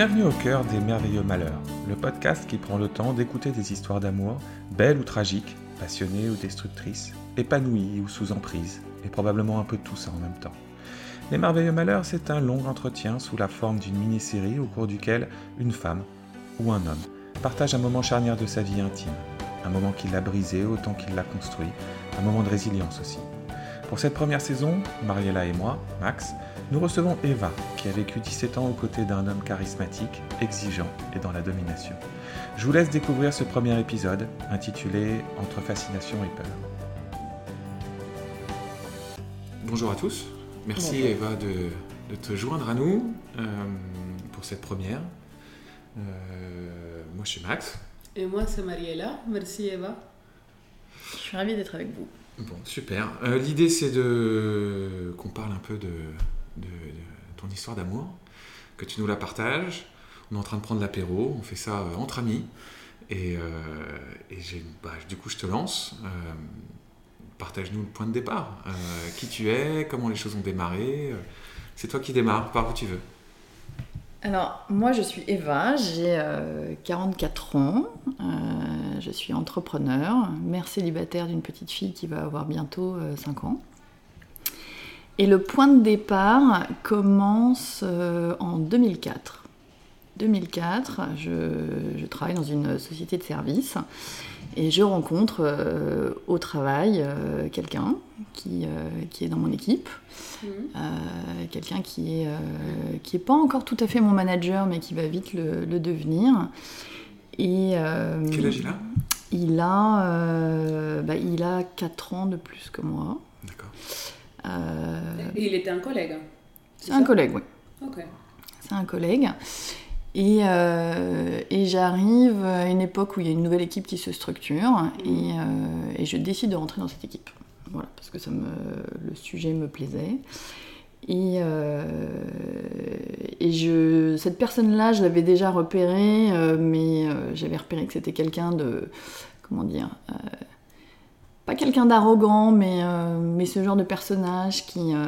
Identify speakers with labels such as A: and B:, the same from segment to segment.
A: Bienvenue au cœur des merveilleux malheurs, le podcast qui prend le temps d'écouter des histoires d'amour, belles ou tragiques, passionnées ou destructrices, épanouies ou sous emprise, et probablement un peu tout ça en même temps. Les merveilleux malheurs, c'est un long entretien sous la forme d'une mini-série au cours duquel une femme ou un homme partage un moment charnière de sa vie intime, un moment qui l'a brisé autant qu'il l'a construit, un moment de résilience aussi. Pour cette première saison, Mariella et moi, Max, nous recevons Eva, qui a vécu 17 ans aux côtés d'un homme charismatique, exigeant et dans la domination. Je vous laisse découvrir ce premier épisode, intitulé Entre fascination et peur. Bonjour à tous, merci
B: Bonjour.
A: Eva de, de te joindre à nous euh, pour cette première. Euh, moi je suis Max.
B: Et moi, c'est Mariella. Merci, Eva.
C: Je suis ravie d'être avec vous.
A: Bon, super. Euh, L'idée, c'est de qu'on parle un peu de, de- ton histoire d'amour, que tu nous la partages. On est en train de prendre l'apéro, on fait ça euh, entre amis. Et, euh, bah, du coup, je te lance. Euh, Partage-nous le point de départ. Qui tu es, comment les choses ont démarré. C'est toi qui démarres, par où tu veux.
C: Alors, moi, je suis Eva, j'ai euh, 44 ans, je suis entrepreneur, mère célibataire d'une petite fille qui va avoir bientôt euh, 5 ans. Et le point de départ commence euh, en 2004. 2004, je, je travaille dans une société de services et je rencontre euh, au travail euh, quelqu'un qui, euh, qui est dans mon équipe.
B: Mhm.
C: Euh, quelqu'un qui est euh, qui est pas encore tout à fait mon manager mais qui va vite le, le devenir et euh,
A: Quel âge il a?
C: il a euh, bah, il a 4 ans de plus que moi
A: D'accord.
C: Euh,
B: Et il était un collègue.
C: c'est un collègue oui
B: Ok.
C: c'est un collègue et, euh, et j'arrive à une époque où il y a une nouvelle équipe qui se structure et, euh, et je décide de rentrer dans cette équipe. Voilà, parce que ça me, le sujet me plaisait. Et, euh, et je, cette personne-là, je l'avais déjà repérée, mais j'avais repéré que c'était quelqu'un de. Comment dire Pas quelqu'un d'arrogant, mais, euh, mais ce genre de personnage qui, euh,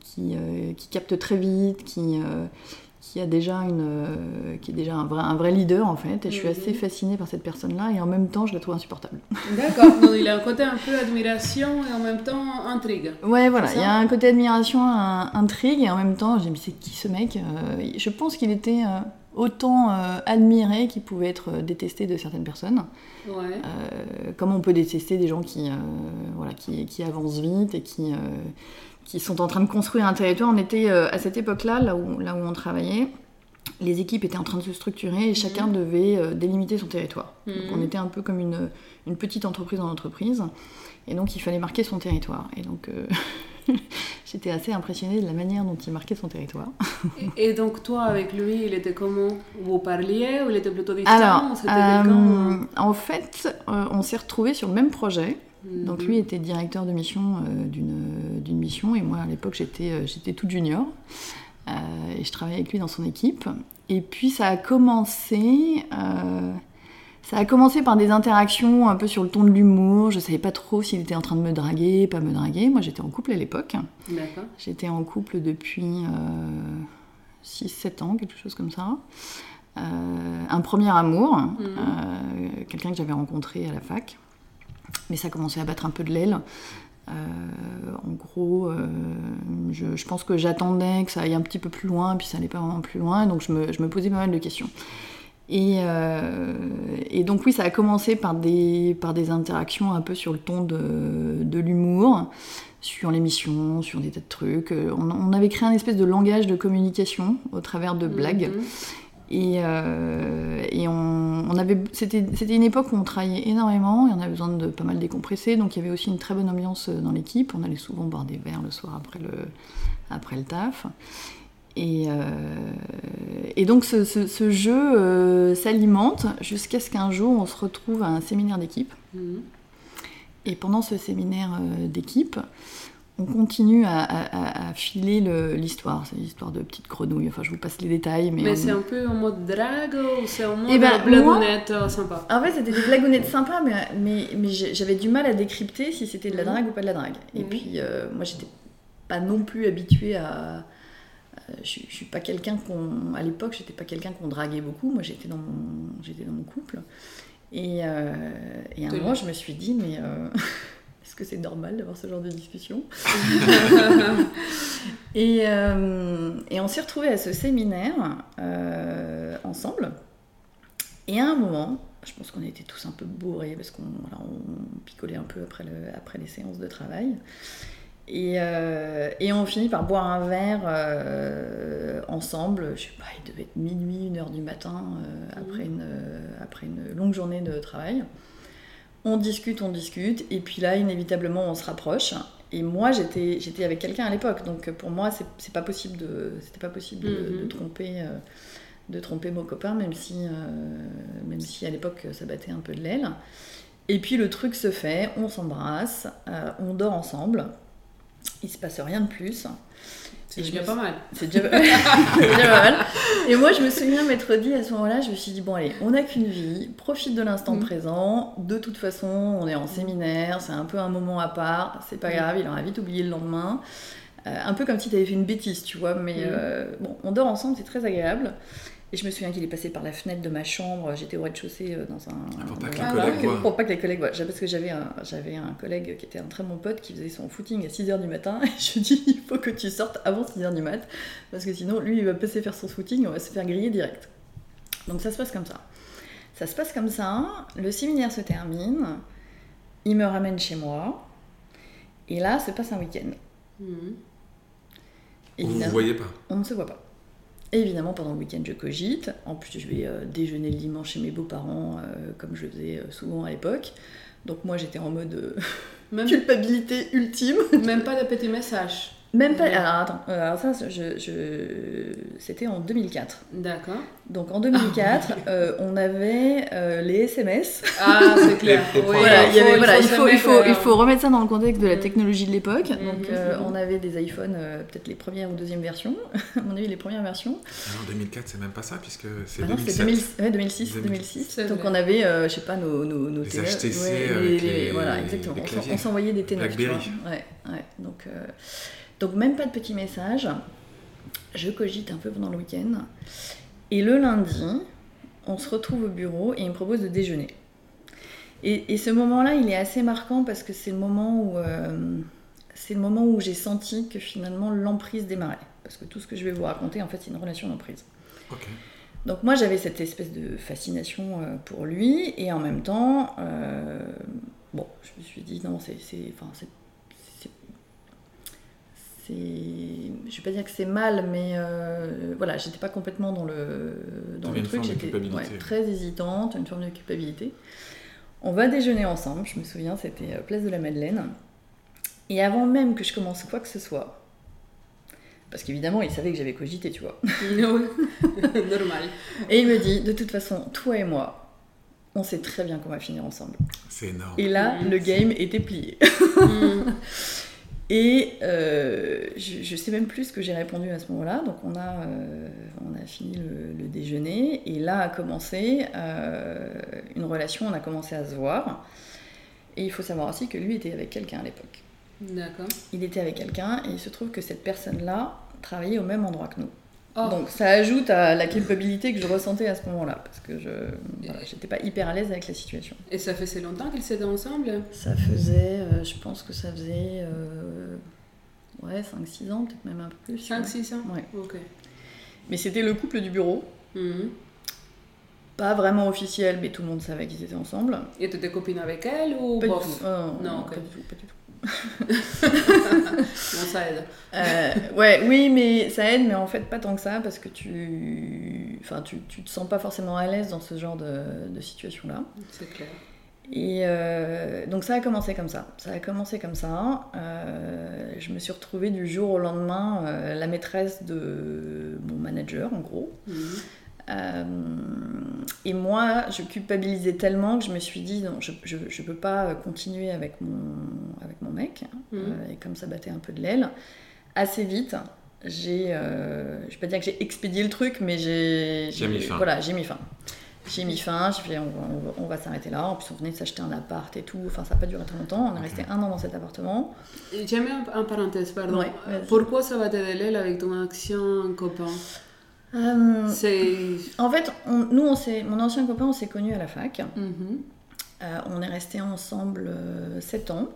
C: qui, euh, qui capte très vite, qui, qui a déjà, une, qui est déjà un, vrai, un vrai leader en fait. Et je suis
B: Mhm.
C: assez fascinée par cette personne-là, et en même temps, je la trouve insupportable.
B: D'accord. Donc, il a un côté un peu admiration et en même temps intrigue.
C: Ouais, voilà, il y a un côté admiration, un, intrigue, et en même temps, j'ai dit, mais c'est qui ce mec Je pense qu'il était autant euh, admiré qu'il pouvait être euh, détesté de certaines personnes.
B: Ouais.
C: Euh, comme on peut détester des gens qui, euh, voilà, qui, qui avancent vite et qui, qui sont en train de construire un territoire. On était à cette époque-là, là où, là où on travaillait, les équipes étaient en train de se structurer et chacun devait délimiter son territoire. Donc
B: Mhm.
C: on était un peu comme une, une petite entreprise dans l'entreprise. Et donc il fallait marquer son territoire. Et donc j'étais assez impressionnée de la manière dont il marquait son territoire.
B: Et, donc, toi, avec lui, il était comment? Vous parliez ou il était plutôt distant?
C: Alors, euh, en fait, euh, on s'est retrouvés sur le même projet.
B: Mhm.
C: Donc lui était directeur de mission euh, d'une mission et moi à l'époque j'étais euh, toute junior Euh, et je travaillais avec lui dans son équipe. Et puis ça a commencé ça a commencé par des interactions un peu sur le ton de l'humour. Je savais pas trop s'il était en train de me draguer, pas me draguer. Moi j'étais en couple à l'époque.
B: D'accord.
C: J'étais en couple depuis 6-7 ans, quelque chose comme ça. Euh, un premier amour, euh, quelqu'un que j'avais rencontré à la fac. Mais ça commençait à battre un peu de l'aile. Euh, en gros, euh, je, je pense que j'attendais que ça aille un petit peu plus loin, puis ça allait pas vraiment plus loin, donc je me, je me posais pas mal de questions. Et, euh, et donc oui, ça a commencé par des, par des interactions un peu sur le ton de, de l'humour, sur l'émission, sur des tas de trucs. Euh, On, on avait créé un espèce de langage de communication au travers de blagues.
B: Mhm.
C: Et, euh, et on, on avait, c'était, une époque où on travaillait énormément et on avait besoin de pas mal décompresser. Donc il y avait aussi une très bonne ambiance dans l'équipe. On allait souvent boire des verres le soir après le, après le taf. Et, euh, et donc ce, ce- ce jeu euh, s'alimente jusqu'à ce qu'un jour on se retrouve à un séminaire d'équipe.
B: Mhm.
C: Et pendant ce séminaire euh, d'équipe, on continue à, à- à filer le- l'histoire. C'est l'histoire de petites grenouilles. Enfin, je vous passe les détails. Mais,
B: Mais
C: on-
B: c'est un peu en mode drague ou c'est en mode
C: Eh ben,
B: blagounette euh, sympa?
C: En fait, c'était des blagounettes sympas, mais, mais, mais j'ai- j'avais du mal à décrypter si c'était de la
B: Mhm.
C: drague ou pas de la drague. Et
B: Mhm.
C: puis, euh, moi, j'étais pas non plus habituée à. Je, je suis pas quelqu'un qu'on. À l'époque, j'étais pas quelqu'un qu'on draguait beaucoup. Moi, j'étais dans mon, j'étais dans mon couple. Et, euh, et à un moment, je me suis dit, mais euh, est-ce que c'est normal d'avoir ce genre de discussion? Et, euh, et on s'est retrouvés à ce séminaire euh, ensemble. Et à un moment, je pense qu'on était tous un peu bourrés parce qu'on voilà, on picolait un peu après, le, après les séances de travail. Et, euh, et on finit par boire un verre euh, ensemble. Je sais pas, il devait être minuit, une heure du matin euh, après, une, après une longue journée de travail. On discute, on discute, et puis là, inévitablement, on se rapproche. Et moi, j'étais j'étais avec quelqu'un à l'époque, donc pour moi, c'est c'est pas possible de c'était pas possible de,
B: Mhm.
C: de tromper de tromper mon copain, même si même si à l'époque ça battait un peu de l'aile. Et puis le truc se fait, on s'embrasse, on dort ensemble. Il se passe rien de plus.
B: C'est déjà
C: me
B: pas mal.
C: C'est déjà... c'est déjà pas mal. Et moi, je me souviens m'être dit à ce moment-là, je me suis dit, bon, allez, on n'a qu'une vie, profite de l'instant
B: Mm.
C: présent. De toute façon, on est en séminaire, c'est un peu un moment à part, c'est pas
B: Mm.
C: grave, il aura vite oublié le lendemain. Euh, un peu comme si tu avais fait une bêtise, tu vois, mais
B: Mm.
C: euh, bon, on dort ensemble, c'est très agréable. Et je me souviens qu'il est passé par la fenêtre de ma chambre, j'étais au rez-de-chaussée euh, dans un.
D: Pour pas que les
C: un-
D: collègues voient.
C: Pour pas que les collègues voient. Parce que j'avais un, j'avais un collègue qui était un très bon pote qui faisait son footing à 6h du matin. Et je lui dis, il faut que tu sortes avant 6h du mat. Parce que sinon, lui, il va passer faire son footing, on va se faire griller direct. Donc ça se passe comme ça. Ça se passe comme ça, le séminaire se termine, il me ramène chez moi. Et là, se passe un week-end.
B: Mhm.
D: Vous vous
C: Évidemment,
D: voyez pas.
C: on ne se voit pas. Évidemment, pendant le week-end, je cogite. En plus, je vais euh, déjeuner le dimanche chez mes beaux-parents, euh, comme je faisais euh, souvent à l'époque. Donc moi, j'étais en mode
B: Même,
C: culpabilité ultime.
B: même pas petits messages.
C: Même pas.
B: Ouais.
C: Alors attends, euh, alors ça, je, je- c'était en 2004.
B: D'accord.
C: Donc en 2004, euh, on avait euh, les SMS.
B: Ah, c'est clair.
D: Les- les
B: Oui,
C: voilà, il y avait, voilà, il faut,
B: s'aimer,
C: il faut,
B: quoi.
C: il faut remettre ça dans le contexte de la
B: Mm.
C: technologie de l'époque. Donc
B: Mhm,
C: euh,
B: mhm.
C: on avait des iPhones, euh, peut-être les premières ou deuxième versions. à mon avis, les premières versions.
D: Ah non, 2004, c'est même pas ça, puisque c'est
C: Ah non,
D: 2007.
C: c'était 2000 ouais, 2006,
D: 2006.
C: 2006.
B: C'est
C: Donc on avait, euh, je sais pas, nos, nos, nos
D: Les
C: télé-
D: HTC
C: ouais,
D: avec
C: les-
D: les-
C: voilà, exactement.
D: les
C: On. On s'envoyait des ténèbres. Ouais, ouais. Donc, euh, donc même pas de petits messages. Je cogite un peu pendant le week-end. Et le lundi, on se retrouve au bureau et il me propose de déjeuner. Et, et ce moment-là, il est assez marquant parce que c'est le moment où euh, c'est le moment où j'ai senti que finalement l'emprise démarrait. Parce que tout ce que je vais vous raconter, en fait, c'est une relation d'emprise. Donc moi j'avais cette espèce de fascination euh, pour lui et en même temps, euh, bon, je me suis dit non, c'est, c'est, enfin c'est, c'est, c'est- je vais pas dire que c'est mal, mais euh, voilà, j'étais pas complètement dans le dans le truc, j'étais ouais, très hésitante, une forme de culpabilité. On va déjeuner ensemble, je me souviens, c'était euh, place de la Madeleine. Et avant même que je commence quoi que ce soit, parce qu'évidemment il savait que j'avais cogité, tu vois.
B: Normal.
C: Et il me dit, de toute façon, toi et moi, on sait très bien qu'on va finir ensemble.
D: C'est énorme.
C: Et là, le game était plié.
B: Mhm.
C: Et euh, je, je sais même plus ce que j'ai répondu à ce moment-là. Donc on a, euh, on a fini le, le déjeuner et là a commencé euh, une relation, on a commencé à se voir. Et il faut savoir aussi que lui était avec quelqu'un à l'époque.
B: D'accord.
C: Il était avec quelqu'un et il se trouve que cette personne-là travaillait au même endroit que nous.
B: Oh,
C: Donc ça ajoute à la culpabilité que je ressentais à ce moment-là, parce que je voilà, j'étais pas hyper à l'aise avec la situation.
B: et ça fait si longtemps qu'ils étaient ensemble?
C: Ça faisait, euh, je pense que ça faisait euh, ouais, 5-6 ans, peut-être même un peu plus.
B: 5-6 ans?
C: Ouais.
B: Ok.
C: Mais c'était le couple du bureau,
B: Mhm.
C: pas vraiment officiel, mais tout le monde savait qu'ils étaient ensemble.
B: Et tu étais copine avec elle ou
C: Pas du tout. Euh,
B: Non,
C: pas du tout, pas du tout.
B: Bon, ça aide.
C: Euh, ouais, oui, mais ça aide, mais en fait pas tant que ça, parce que tu, enfin, tu, tu te sens pas forcément à l'aise dans ce genre de, de situation-là.
B: C'est clair.
C: Et euh, donc ça a commencé comme ça. Ça a commencé comme ça. Euh, je me suis retrouvée du jour au lendemain la maîtresse de mon manager, en gros.
B: Mhm.
C: Euh, et moi, je culpabilisais tellement que je me suis dit, non, je, je peux pas continuer avec mon, avec mon mec. hein.
B: Mhm.
C: Euh, et comme ça battait un peu de l'aile, assez vite, j'ai, euh, je vais pas dire que j'ai expédié le truc, mais j'ai,
D: J'ai mis fin.
C: Voilà, j'ai mis fin. J'ai mis fin, j'ai fait on, va- on va- on va s'arrêter là. En plus, on venait de s'acheter un appart et tout. Enfin, ça n'a pas duré très longtemps. On est resté un an dans cet appartement.
B: J'ai mis un, un parenthèse, pardon.
C: Ouais.
B: Pourquoi ça va délai avec ton ancien copain?
C: Euh, en fait, on- nous, on mon ancien copain, on s'est connus à la fac.
B: Mhm.
C: Euh, on est restés ensemble 7 ans.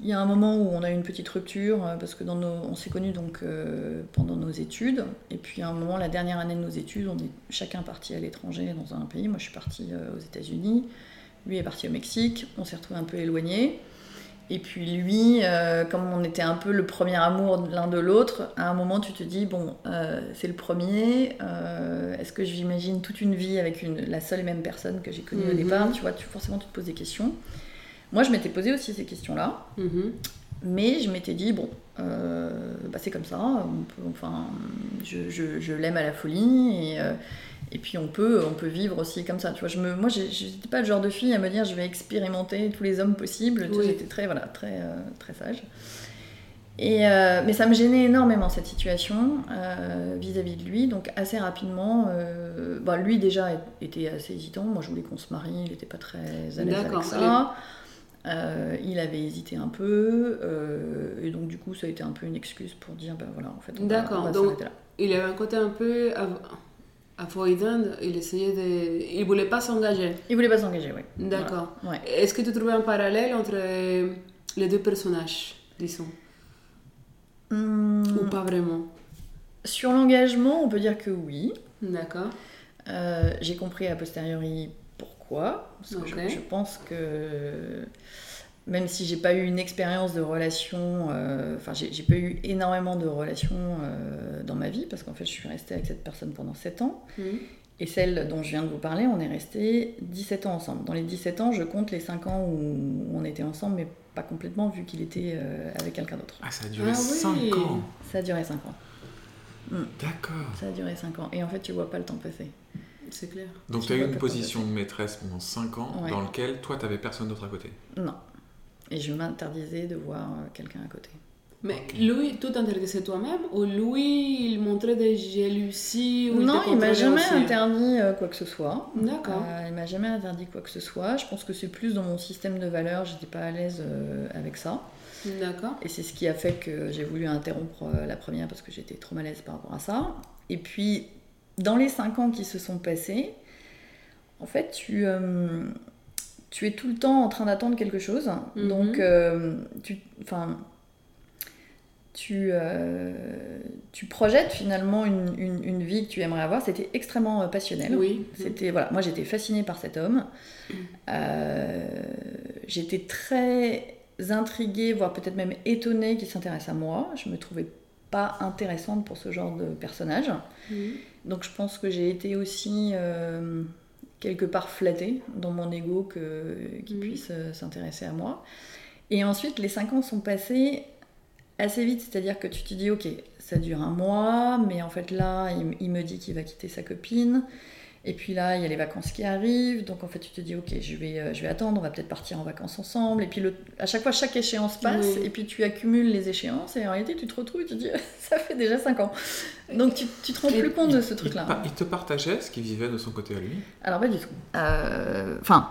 C: Il y a un moment où on a eu une petite rupture euh, parce que dans nos, on s'est connus donc euh, pendant nos études. Et puis à un moment, la dernière année de nos études, on est chacun parti à l'étranger dans un pays. Moi, je suis partie euh, aux États-Unis. Lui est parti au Mexique. On s'est retrouvés un peu éloignés. Et puis lui, euh, comme on était un peu le premier amour l'un de l'autre, à un moment tu te dis bon, euh, c'est le premier. euh, Est-ce que j'imagine toute une vie avec une, la seule et même personne que j'ai connue au
B: Mhm.
C: départ Tu vois, tu, forcément tu te poses des questions. Moi, je m'étais posé aussi ces questions-là,
B: Mhm.
C: mais je m'étais dit bon, bah, c'est comme ça. On peut, enfin, je, je- je l'aime à la folie et, euh, et puis on peut, on peut vivre aussi comme ça. Tu vois, je me, moi, j'étais pas le genre de fille à me dire je vais expérimenter tous les hommes possibles.
B: Oui.
C: J'étais très, voilà, très, euh, très sage. Et, euh, mais ça me gênait énormément cette situation euh, vis-à-vis de lui. Donc assez rapidement, euh, bah, lui déjà était assez hésitant. Moi je voulais qu'on se marie, il n'était pas très à l'aise avec ça. Euh, il avait hésité un peu. euh, et donc du coup ça a été un peu une excuse pour dire ben voilà en fait on va,
B: D'accord,
C: on va
B: donc-
C: là.
B: Il avait un côté un peu av- avoidant. Il essayait de. Il voulait pas s'engager.
C: Il voulait pas s'engager, oui.
B: D'accord.
C: Voilà. Ouais.
B: Est-ce que tu trouvais un parallèle entre les deux personnages, disons?
C: Hum,
B: Ou pas vraiment?
C: Sur l'engagement, on peut dire que oui.
B: D'accord.
C: Euh, j'ai compris a posteriori pourquoi. Parce que je, je pense que même si j'ai pas eu une expérience de relation, euh, enfin j'ai j'ai pas eu énormément de relations euh, dans ma vie parce qu'en fait je suis restée avec cette personne pendant 7 ans.
B: Mhm.
C: Et celle dont je viens de vous parler, on est restés 17 ans ensemble. Dans les 17 ans, je compte les 5 ans où on était ensemble, mais pas complètement vu qu'il était euh, avec quelqu'un d'autre.
D: Ah, ça a duré
B: Ah
D: 5
B: oui.
D: ans.
C: Ça a duré 5 ans.
D: D'accord.
C: Ça a duré 5 ans. Et en fait, tu vois pas le temps passer.
B: C'est clair.
D: Donc
C: Tu
D: tu as eu une position de maîtresse pendant 5 ans
C: Ouais.
D: dans lequel toi, tu personne d'autre à côté.
C: Non. Et je m'interdisais de voir euh, quelqu'un à côté.
B: Mais lui, tout interdisait toi-même ou lui, il montrait des jalousies ou
C: non, il m'a jamais
B: aussi
C: interdit euh, quoi que ce soit.
B: D'accord.
C: Euh, il m'a jamais interdit quoi que ce soit. Je pense que c'est plus dans mon système de valeurs, j'étais pas à l'aise euh, avec ça.
B: D'accord.
C: Et c'est ce qui a fait que j'ai voulu interrompre euh, la première parce que j'étais trop mal à l'aise par rapport à ça. Et puis, dans les cinq ans qui se sont passés, en fait, tu, euh, tu es tout le temps en train d'attendre quelque chose.
B: Mhm.
C: Donc, euh, tu, enfin, tu, euh, tu projettes finalement une, une- une vie que tu aimerais avoir. C'était extrêmement passionnel.
B: Oui.
C: C'était voilà, moi j'étais fascinée par cet homme. Euh, j'étais très intriguée, voire peut-être même étonnée qu'il s'intéresse à moi. Je me trouvais pas intéressante pour ce genre de personnage.
B: Mhm.
C: Donc je pense que j'ai été aussi euh, quelque part flattée dans mon ego que qu'il
B: Mhm.
C: puisse euh, s'intéresser à moi. Et ensuite les cinq ans sont passés assez vite, c'est-à-dire que tu te dis ok, ça dure un mois, mais en fait là il, il me dit qu'il va quitter sa copine. Et puis là, il y a les vacances qui arrivent, donc en fait, tu te dis, ok, je vais, euh, je vais attendre, on va peut-être partir en vacances ensemble. Et puis le, à chaque fois, chaque échéance passe,
B: Oui.
C: et puis tu accumules les échéances, et en réalité, tu te retrouves et tu te dis, ça fait déjà 5 ans. Donc tu, tu te rends
B: Et
C: plus compte de ce
D: Il,
C: truc-là.
D: il te partageait ce qu'il vivait de son côté à lui?
C: Alors pas du tout. Euh, Enfin,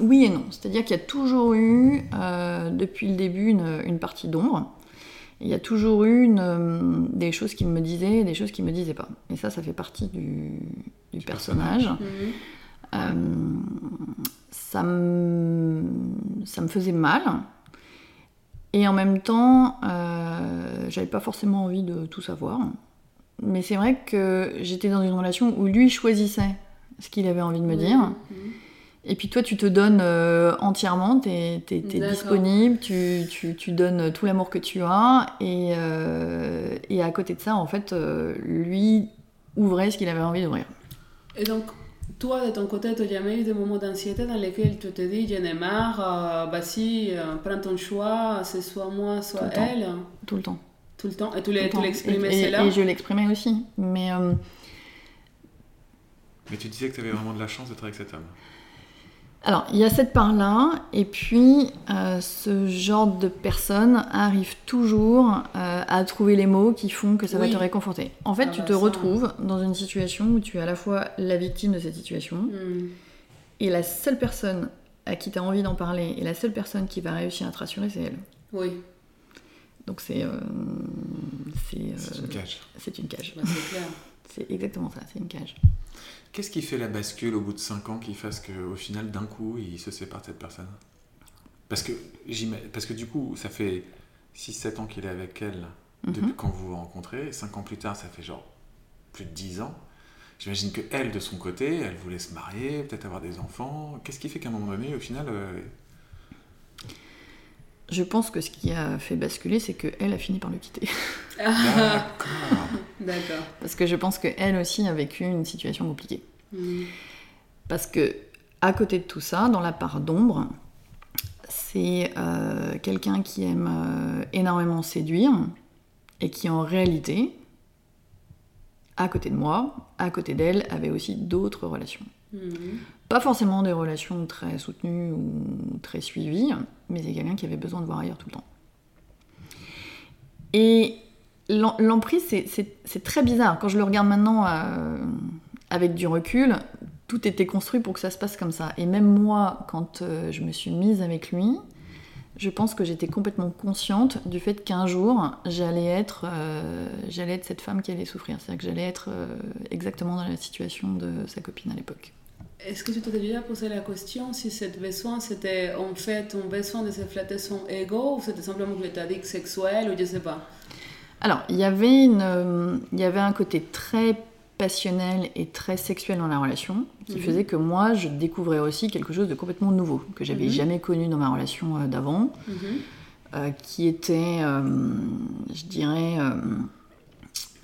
C: oui et non. C'est-à-dire qu'il y a toujours eu, euh, depuis le début, une, une partie d'ombre. Il y a toujours eu une, euh, des choses qui me disaient et des choses qui me disaient pas. Et ça, ça fait partie du, du personnage.
B: Mhm.
C: Euh, ça, me, ça me faisait mal. Et en même temps, euh, j'avais pas forcément envie de tout savoir. Mais c'est vrai que j'étais dans une relation où lui choisissait ce qu'il avait envie de me dire.
B: Mhm.
C: Et puis toi, tu te donnes euh, entièrement, tu es, disponible, tu, tu- tu donnes tout l'amour que tu as. Et, euh, et à côté de ça, en fait, euh, lui ouvrait ce qu'il avait envie d'ouvrir.
B: Et donc, toi, de ton côté, tu n'as jamais eu des moments d'anxiété dans lesquels tu te dis, j'en ai marre, euh, bah si, euh, prends ton choix, c'est soit moi, soit
C: Tout le temps.
B: elle,
C: Tout le temps.
B: tout le temps. Et tu
C: Tout le
B: l'as- tu
C: temps.
B: l'exprimais, c'est là
C: et je l'exprimais aussi. Mais euh,
D: Mais tu disais que tu avais vraiment de la chance d'être avec cet homme.
C: Alors, il y a cette part-là, et puis euh, ce genre de personnes arrive toujours euh, à trouver les mots qui font que ça
B: Oui.
C: va te réconforter. En fait,
B: Ah
C: tu
B: bah
C: te
B: ça.
C: retrouves dans une situation où tu es à la fois la victime de cette situation,
B: Mm.
C: et la seule personne à qui tu as envie d'en parler, et la seule personne qui va réussir à te rassurer, c'est elle.
B: Oui,
C: Donc c'est... euh, c'est euh,
D: C'est une cage.
C: c'est une cage.
B: bah, c'est clair.
C: C'est exactement ça, c'est une cage.
D: Qu'est-ce qui fait la bascule au bout de 5 ans qui fasse qu'au final, d'un coup, il se sépare de cette personne? Parce que, parce que du coup, ça fait 6-7 ans qu'il est avec elle depuis
C: Mhm.
D: quand vous vous rencontrez. 5 ans plus tard, ça fait genre plus de 10 ans. J'imagine que elle, de son côté, elle voulait se marier, peut-être avoir des enfants. Qu'est-ce qui fait qu'à un moment donné, au final, euh,
C: Je pense que ce qui a fait basculer, c'est qu'elle a fini par le quitter.
D: D'accord.
B: D'accord.
C: Parce que je pense qu'elle aussi a vécu une situation compliquée.
B: Mm.
C: Parce que, à côté de tout ça, dans la part d'ombre, c'est euh, quelqu'un qui aime euh, énormément séduire et qui, en réalité, à côté de moi, à côté d'elle, avait aussi d'autres relations.
B: Mm.
C: Pas forcément des relations très soutenues ou très suivies, mais c'est quelqu'un qui avait besoin de voir ailleurs tout le temps. Et l'em- l'emprise, c'est- très bizarre. Quand je le regarde maintenant euh, avec du recul, tout était construit pour que ça se passe comme ça. Et même moi, quand euh, je me suis mise avec lui, je pense que j'étais complètement consciente du fait qu'un jour, j'allais être, euh, cette femme qui allait souffrir. C'est-à-dire que j'allais être exactement dans la situation de sa copine à l'époque.
B: Est-ce que tu t'es déjà posé la question si ce besoin c'était en fait un besoin de se flatter son ego ou c'était simplement que que sexuel ou je sais pas?
C: Alors, il y avait une, euh, il y avait un côté très passionnel et très sexuel dans la relation qui
B: Mhm.
C: faisait que moi, je découvrais aussi quelque chose de complètement nouveau que j'avais
B: Mhm.
C: jamais connu dans ma relation euh, d'avant,
B: Mhm.
C: euh, qui était, je dirais,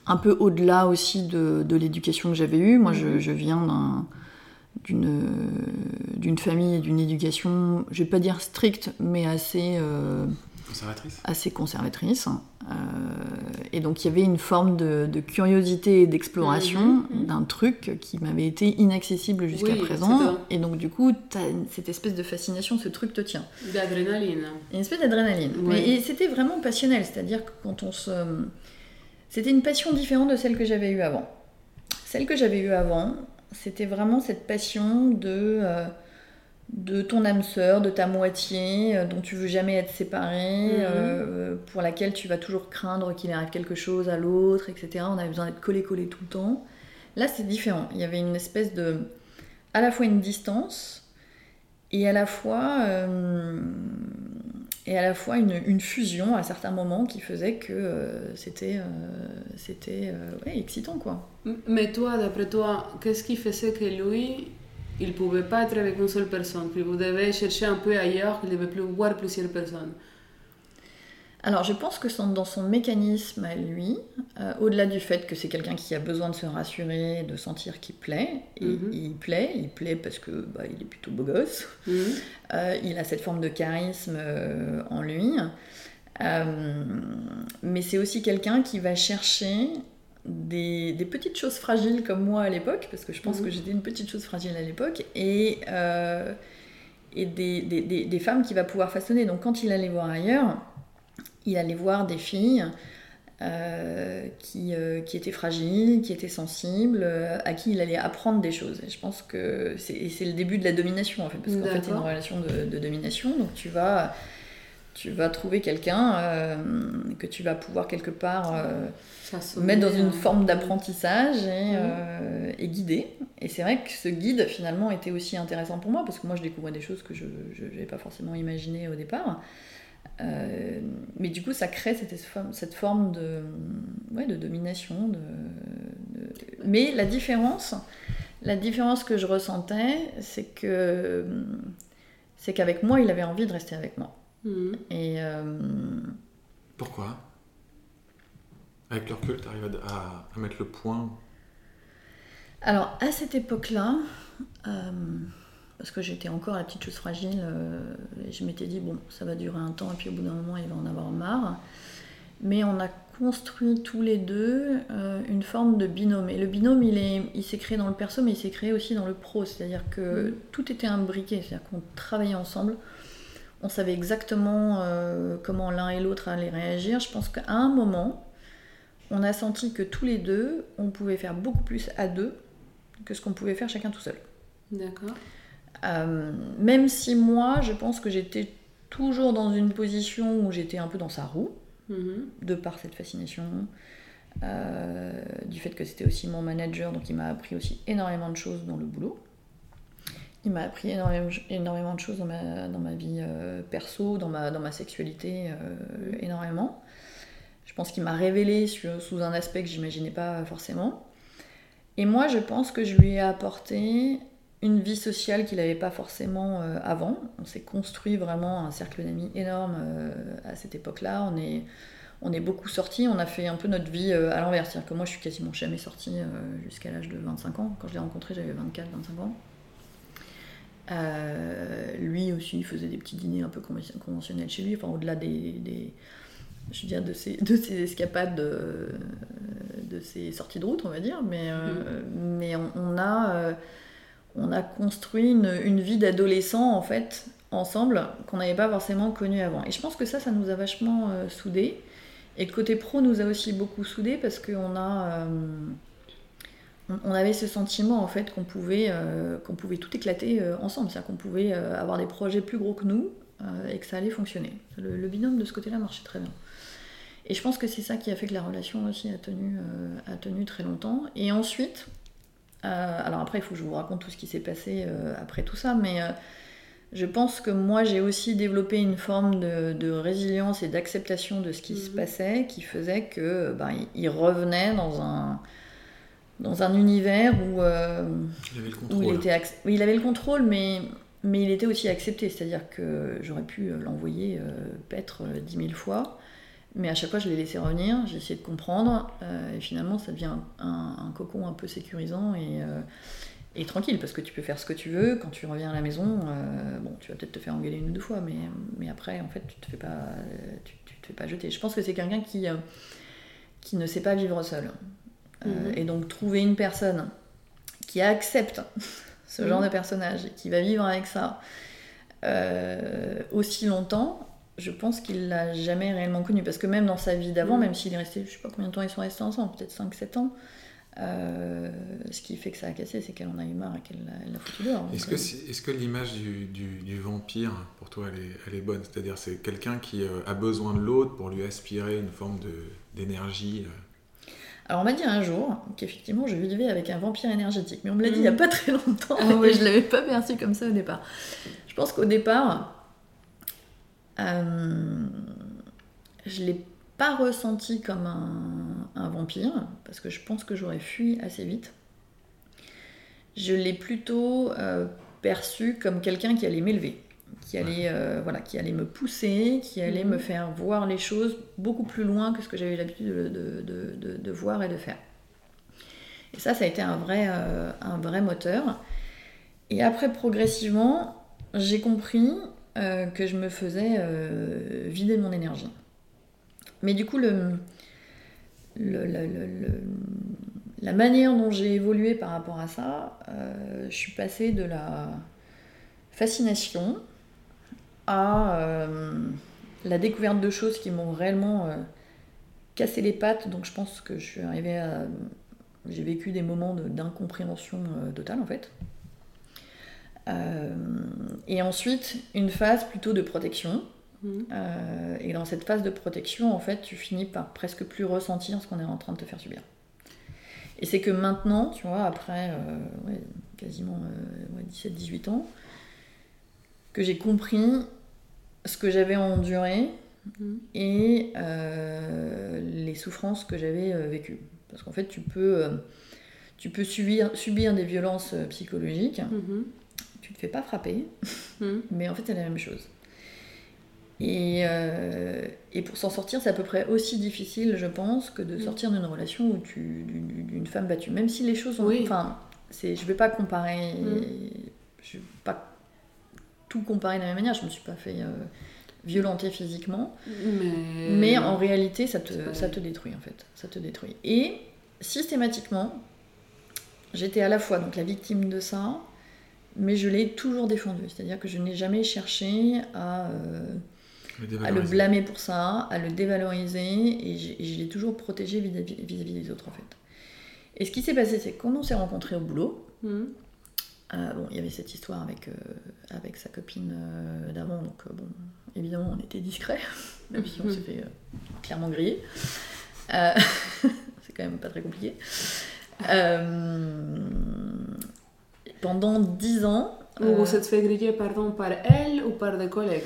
C: un peu au-delà aussi de, de l'éducation que j'avais eue. Moi, je, je viens d'un- d'une d'une famille et d'une éducation, je vais pas dire stricte, mais assez euh,
D: Conservatrice
C: assez conservatrice. Euh, et donc il y avait une forme de, de curiosité et d'exploration
B: Mhm, mhm.
C: d'un truc qui m'avait été inaccessible jusqu'à
B: Oui,
C: présent. Et donc du coup, as cette espèce de fascination, ce truc te tient.
B: D'adrénaline.
C: Une espèce d'adrénaline.
B: Oui.
C: Mais- Et c'était vraiment passionnel, c'est-à-dire que quand on se... C'était une passion différente de celle que j'avais eue avant. Celle que j'avais eue avant, c'était vraiment cette passion de, euh, de ton âme sœur, de ta moitié, euh, dont tu veux jamais être séparé,
B: Mhm.
C: euh, pour laquelle tu vas toujours craindre qu'il arrive quelque chose à l'autre, etc. On avait besoin d'être collé-collé tout le temps. Là, c'est différent. Il y avait une espèce de... à la fois une distance et à la fois... et à la fois une, fusion à certains moments qui faisait que euh, c'était euh, c'était euh, excitant quoi.
B: Mais toi, d'après toi, qu'est-ce qui faisait que lui, il pouvait pas être avec une seule personne, qu'il devait chercher un peu ailleurs, qu'il devait plus voir plusieurs personnes?
C: Alors je pense que son- dans son mécanisme à lui, euh, au-delà du fait que c'est quelqu'un qui a besoin de se rassurer, de sentir qu'il plaît, et
B: Mhm.
C: il plaît, il plaît parce que bah, il est plutôt beau gosse,
B: Mhm.
C: Euh, il a cette forme de charisme euh, en lui, mais c'est aussi quelqu'un qui va chercher des, des petites choses fragiles comme moi à l'époque, parce que je pense
B: Mhm.
C: que j'étais une petite chose fragile à l'époque, et, et des, des- des- des femmes qu'il va pouvoir façonner. Donc quand il allait voir ailleurs, il allait voir des filles euh, qui, euh, qui étaient fragiles, qui étaient sensibles, euh, à qui il allait apprendre des choses. Et je pense que c'est le début de la domination en fait, parce qu'en fait c'est une relation de, de domination. Donc tu vas, tu vas trouver quelqu'un que tu vas pouvoir quelque part mettre dans une forme d'apprentissage et,
B: Mhm.
C: et guider. Et c'est vrai que ce guide finalement était aussi intéressant pour moi parce que moi je découvrais des choses que je n'avais pas forcément imaginées au départ. Euh, mais du coup ça crée cette, forme- cette forme de, ouais, de domination. De, de- Mais la différence, la différence que je ressentais, c'est que c'est qu'avec moi il avait envie de rester avec moi.
B: Mhm.
C: Et euh,
D: Pourquoi? Avec le recul, tu arrives à mettre le point?
C: Alors, à cette époque-là, euh, parce que j'étais encore la petite chose fragile, euh, et je m'étais dit, bon, ça va durer un temps, et puis au bout d'un moment, il va en avoir marre. mais on a construit tous les deux euh, une forme de binôme. Et le binôme, il est, il s'est créé dans le perso, mais il s'est créé aussi dans le pro. C'est-à-dire que tout était imbriqué, c'est-à-dire qu'on travaillait ensemble. On savait exactement euh, comment l'un et l'autre allaient réagir. Je pense qu'à un moment, on a senti que tous les deux, on pouvait faire beaucoup plus à deux que ce qu'on pouvait faire chacun tout seul.
B: D'accord.
C: Euh, même si moi, je pense que j'étais toujours dans une position où j'étais un peu dans sa roue,
B: Mhm.
C: de par cette fascination, euh, du fait que c'était aussi mon manager, donc il m'a appris aussi énormément de choses dans le boulot. Il m'a appris énormément, énormément de choses dans ma, dans ma vie euh, perso, dans ma, dans ma sexualité, énormément. Je pense qu'il m'a révélé sur- sous un aspect que j'imaginais pas forcément. Et moi, je pense que je lui ai apporté une vie sociale qu'il n'avait pas forcément euh, avant. On s'est construit vraiment un cercle d'amis énorme euh, à cette époque-là. On est, on est beaucoup sortis, on a fait un peu notre vie euh, à l'envers. C'est-à-dire que moi, je suis quasiment jamais sortie jusqu'à l'âge de 25 ans. Quand je l'ai rencontré, j'avais 24-25 ans. Lui aussi, il faisait des petits dîners un peu conven- conventionnels chez lui, enfin au-delà des, des- je veux dire, de ses, de ses escapades, de, de ses sorties de route, on va dire. Mais, euh, mais on, on a, on a construit une, vie d'adolescent en fait ensemble qu'on n'avait pas forcément connue avant. Et je pense que ça, ça nous a vachement euh, soudés. Et le côté pro nous a aussi beaucoup soudés parce qu'on a, euh, on, avait ce sentiment en fait qu'on pouvait, euh, qu'on pouvait tout éclater ensemble, c'est-à-dire qu'on pouvait avoir des projets plus gros que nous et que ça allait fonctionner. Le, le binôme de ce côté-là marchait très bien. Et je pense que c'est ça qui a fait que la relation aussi a tenu, a tenu très longtemps. Et ensuite, euh, alors après, il faut que je vous raconte tout ce qui s'est passé euh, après tout ça, mais euh, je pense que moi, j'ai aussi développé une forme de, de résilience et d'acceptation de ce qui se
B: Mhm.
C: passait, qui faisait que ben, il, revenait dans un, dans un univers où, euh,
D: Il avait le
C: où
D: contrôle.
C: il, était ac- oui, il avait le contrôle, mais, mais il était aussi accepté. C'est-à-dire que j'aurais pu l'envoyer euh, paître euh, dix mille fois, mais à chaque fois, je l'ai laissé revenir, j'ai essayé de comprendre, euh, et finalement, ça devient un, un cocon un peu sécurisant et, euh, et tranquille, parce que tu peux faire ce que tu veux. Quand tu reviens à la maison, euh, bon, tu vas peut-être te faire engueuler une ou deux fois, mais, mais après, en fait, tu te fais pas, tu, tu te fais pas jeter. Je pense que c'est quelqu'un qui, qui ne sait pas vivre seul.
B: Mhm.
C: et donc, trouver une personne qui accepte ce genre
B: Mhm.
C: de personnage et qui va vivre avec ça aussi longtemps, je pense qu'il l'a jamais réellement connu. Parce que même dans sa vie d'avant,
B: Mhm.
C: même s'il est resté, je sais pas combien de temps ils sont restés ensemble, peut-être 5-7 ans, euh, ce qui fait que ça a cassé, c'est qu'elle en a eu marre et qu'elle l'a foutu dehors.
D: Est-ce que,
C: euh,
D: est-ce que l'image du, du- du vampire, pour toi, elle est, elle est bonne? C'est-à-dire, c'est quelqu'un qui euh, a besoin de l'autre pour lui aspirer une forme de- d'énergie euh?
C: Alors on m'a dit un jour qu'effectivement je vivais avec un vampire énergétique, mais on me l'a dit il n'y a
B: Mhm.
C: pas très longtemps
B: Ah ouais.
C: je l'avais pas perçu comme ça au départ. Je pense qu'au départ, euh, je l'ai pas ressenti comme un, un vampire, parce que je pense que j'aurais fui assez vite. Je l'ai plutôt euh, perçu comme quelqu'un qui allait m'élever, qui allait, euh, voilà, qui allait me pousser, qui allait
B: Mhm.
C: me faire voir les choses beaucoup plus loin que ce que j'avais l'habitude de, de- de- de- de voir et de faire. Et ça, ça a été un vrai, un vrai moteur. Et après, progressivement, j'ai compris euh, que je me faisais euh, vider de mon énergie. Mais du coup, la manière dont j'ai évolué par rapport à ça, euh, je suis passée de la fascination à la découverte de choses qui m'ont réellement cassé les pattes. Donc je pense que je suis arrivée à... J'ai vécu des moments d'incompréhension totale en fait. Euh, et ensuite, une phase plutôt de protection.
B: Mhm.
C: Euh, et dans cette phase de protection, en fait, tu finis par presque plus ressentir ce qu'on est en train de te faire subir. Et c'est que maintenant, tu vois, après euh, ouais, quasiment euh, ouais, 17-18 ans, que j'ai compris ce que j'avais enduré
B: Mhm.
C: et les souffrances que j'avais vécues. Parce qu'en fait, tu peux, tu peux subir, subir des violences psychologiques,
B: Mhm.
C: Tu te fais pas frapper,
B: Mhm.
C: mais en fait, c'est la même chose. Et, euh, et pour s'en sortir, c'est à peu près aussi difficile, je pense, que de
B: Mm.
C: sortir d'une relation où tu, d'une femme battue. Même si les choses ont.
B: Oui.
C: Enfin, c'est, je vais pas comparer.
B: Mm.
C: Je vais pas tout comparer de la même manière. Je me suis pas fait. euh, violenter physiquement,
B: Mais,
C: mais en réalité, ça te, ça te détruit en fait. Ça te détruit. Et systématiquement, j'étais à la fois donc la victime de ça, mais je l'ai toujours défendu. C'est-à-dire que je n'ai jamais cherché à, euh,
D: Le
C: à le blâmer pour ça, à le dévaloriser, et je l'ai toujours protégé vis-à-vis vis-à-vis des autres en fait. Et ce qui s'est passé, c'est que quand on s'est rencontrés au boulot,
B: Mhm.
C: euh, bon, il y avait cette histoire avec, euh, avec sa copine euh, d'avant, donc euh, bon, évidemment, on était discrets, même si on
B: Mhm.
C: s'est fait euh, clairement griller. Euh, c'est quand même pas très compliqué. Euh, pendant dix ans.
B: Ou
C: euh,
B: vous êtes fait griller pardon, par elle ou par des collègues?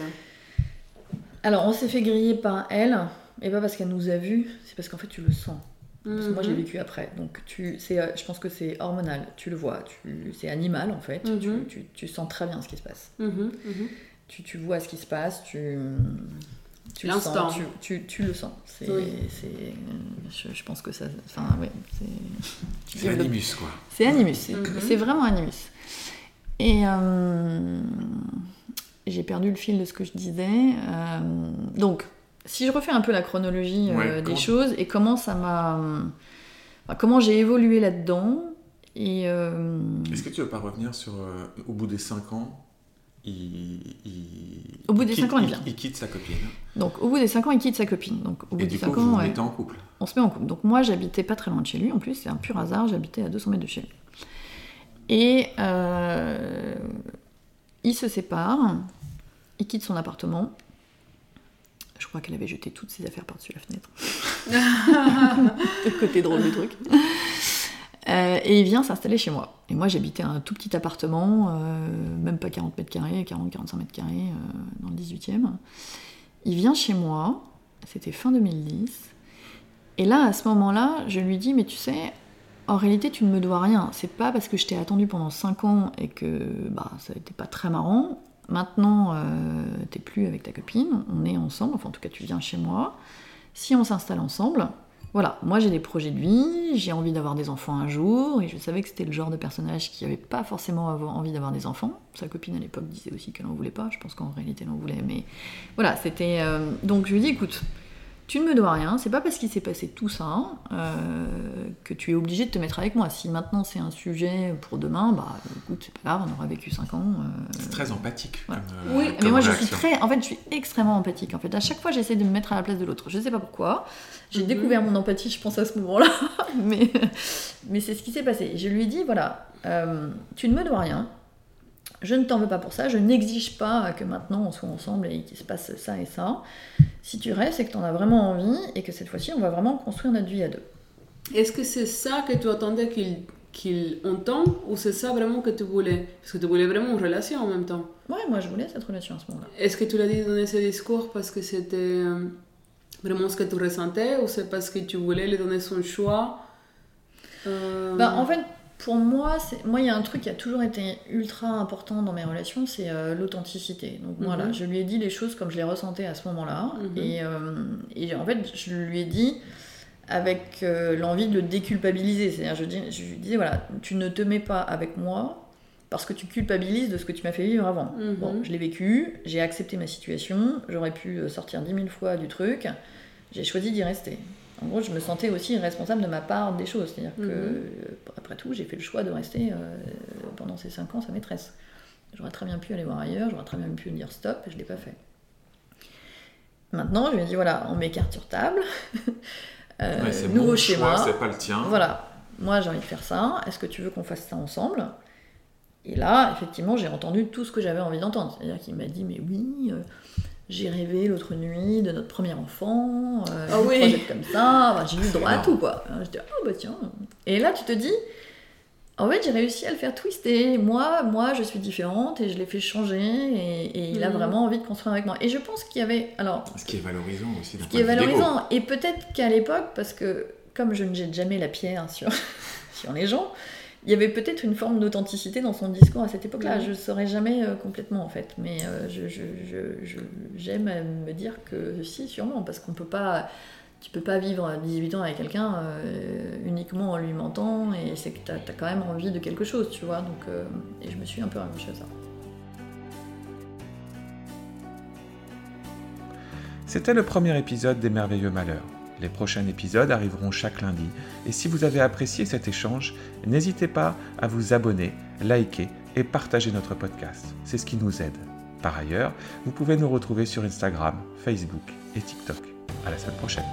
C: Alors, on s'est fait griller par elle, et pas parce qu'elle nous a vus, c'est parce qu'en fait, tu le sens. Parce que moi, j'ai
B: Mhm.
C: vécu après. Donc, tu, c'est, euh, je pense que c'est hormonal. Tu le vois. C'est animal, en fait. Tu,
B: Mhm.
C: tu, tu sens très bien ce qui se passe.
B: Mhm.
C: tu, tu vois ce qui se passe, tu, tu le sens, tu, tu, tu le sens. C'est,
B: Oui.
C: je, je pense que ça, enfin, ouais, c'est,
D: Animus, quoi.
C: C'est animus, c'est,
B: Mhm.
C: vraiment animus. Et euh, j'ai perdu le fil de ce que je disais. Euh, donc, si je refais un peu la chronologie euh, des
D: comment-
C: choses et comment ça m'a, enfin, comment j'ai évolué là-dedans. Et euh,
D: Est-ce que tu veux pas revenir sur, euh, au bout des 5 ans, il, il-
C: Au bout des
D: quitte-
C: cinq ans, il vient.
D: Il quitte sa copine.
C: donc, au bout des 5 ans, il quitte sa copine. Donc, au bout
D: Et
C: des
D: du
C: 5
D: coup,
C: ans,
D: vous vous
C: ouais.
D: mettez en couple.
C: on se met en couple. Donc moi, j'habitais pas très loin de chez lui. En plus, c'est un pur hasard, j'habitais à 200 mètres de chez lui. Et euh, il se sépare, il quitte son appartement. Je crois qu'elle avait jeté toutes ses affaires par-dessus la fenêtre. le côté drôle du truc. Euh, et il vient s'installer chez moi. Et moi, j'habitais un tout petit appartement, euh, même pas 40 mètres carrés, 40-45 mètres carrés, euh, dans le 18e. Il vient chez moi, c'était fin 2010. Et là, à ce moment-là, je lui dis, mais tu sais, en réalité, tu ne me dois rien. C'est pas parce que je t'ai attendu pendant 5 ans et que bah, ça n'était pas très marrant. Maintenant, t'es plus avec ta copine, on est ensemble, enfin en tout cas tu viens chez moi. Si on s'installe ensemble, voilà, moi j'ai des projets de vie, j'ai envie d'avoir des enfants un jour, et je savais que c'était le genre de personnage qui avait pas forcément envie d'avoir des enfants. Sa copine à l'époque disait aussi qu'elle en voulait pas, je pense qu'en réalité elle en voulait, mais voilà, c'était. euh, Donc je lui dis, écoute, tu ne me dois rien, c'est pas parce qu'il s'est passé tout ça euh, que tu es obligé de te mettre avec moi. Si maintenant c'est un sujet pour demain, bah écoute, c'est pas grave, on aura vécu 5 ans. euh,
D: C'est très empathique.
C: Voilà.
D: comme, euh,
B: Oui,
C: mais moi je suis très, en fait, je suis extrêmement empathique. En fait, à chaque fois, j'essaie de me mettre à la place de l'autre. Je sais pas pourquoi. J'ai
B: Mhm.
C: découvert mon empathie, je pense à ce moment-là, mais mais c'est ce qui s'est passé. Je lui ai dit voilà, euh, tu ne me dois rien. Je ne t'en veux pas pour ça. Je n'exige pas que maintenant on soit ensemble et qu'il se passe ça et ça. Si tu restes, c'est que tu en as vraiment envie et que cette fois-ci, on va vraiment construire notre vie à deux.
B: Est-ce que c'est ça que tu attendais qu'il qu'il entende ou c'est ça vraiment que tu voulais? Parce que tu voulais vraiment une relation en même temps.
C: Ouais, moi je voulais cette relation à ce moment-là.
B: Est-ce que tu l'as dit donner ce discours parce que c'était euh, vraiment ce que tu ressentais ou c'est parce que tu voulais lui donner son choix Euh,
C: Bah, en fait, pour moi, moi, il y a un truc qui a toujours été ultra important dans mes relations, c'est euh, l'authenticité. Donc
B: Mhm.
C: voilà, je lui ai dit les choses comme je les ressentais à ce moment-là.
B: Mhm.
C: Et, euh, et en fait, je lui ai dit avec euh, l'envie de le déculpabiliser. C'est-à-dire, je, lui disais, voilà, tu ne te mets pas avec moi parce que tu culpabilises de ce que tu m'as fait vivre avant.
B: Mhm.
C: Bon, je l'ai vécu, j'ai accepté ma situation, j'aurais pu sortir dix mille fois du truc, j'ai choisi d'y rester. En gros, je me sentais aussi responsable de ma part des choses. C'est-à-dire que,
B: Mhm.
C: euh, après tout, j'ai fait le choix de rester euh, pendant ces cinq ans sa maîtresse. J'aurais très bien pu aller voir ailleurs, j'aurais très bien pu dire stop, et je ne l'ai pas fait. Maintenant, je lui ai dit voilà, on met carte sur table. Euh,
D: Ouais,
C: nouveau
D: mon
C: schéma.
D: c'est pas le tien.
C: Voilà, moi j'ai envie de faire ça. Est-ce que tu veux qu'on fasse ça ensemble? Et là, effectivement, j'ai entendu tout ce que j'avais envie d'entendre. C'est-à-dire qu'il m'a dit Mais oui, euh, j'ai rêvé l'autre nuit de notre premier enfant, euh, je
B: oui.
C: comme ça. Enfin, j'ai eu le droit à tout, quoi. J'étais Oh bah tiens. Et là, tu te dis En fait, j'ai réussi à le faire twister. Moi, moi, je suis différente et je l'ai fait changer. Et, et il a
B: Mhm.
C: vraiment envie de construire avec moi. Et je pense qu'il y avait. Alors,
D: Ce qui est valorisant aussi.
C: ce qui est valorisant. Et peut-être qu'à l'époque, parce que comme je ne jette jamais la pierre sur, sur les gens, il y avait peut-être une forme d'authenticité dans son discours à cette époque-là. Je ne saurais jamais euh, complètement en fait. Mais euh, je, je- je- je- j'aime à me dire que si, sûrement, parce qu'on peut pas. Tu peux pas vivre à 18 ans avec quelqu'un euh, uniquement en lui mentant et c'est que tu as, quand même envie de quelque chose, tu vois. Donc, euh, et je me suis un peu accrochée à ça.
A: C'était le premier épisode des Merveilleux Malheurs. Les prochains épisodes arriveront chaque lundi, et si vous avez apprécié cet échange, n'hésitez pas à vous abonner, liker et partager notre podcast. C'est ce qui nous aide. Par ailleurs, vous pouvez nous retrouver sur Instagram, Facebook et TikTok. À la semaine prochaine.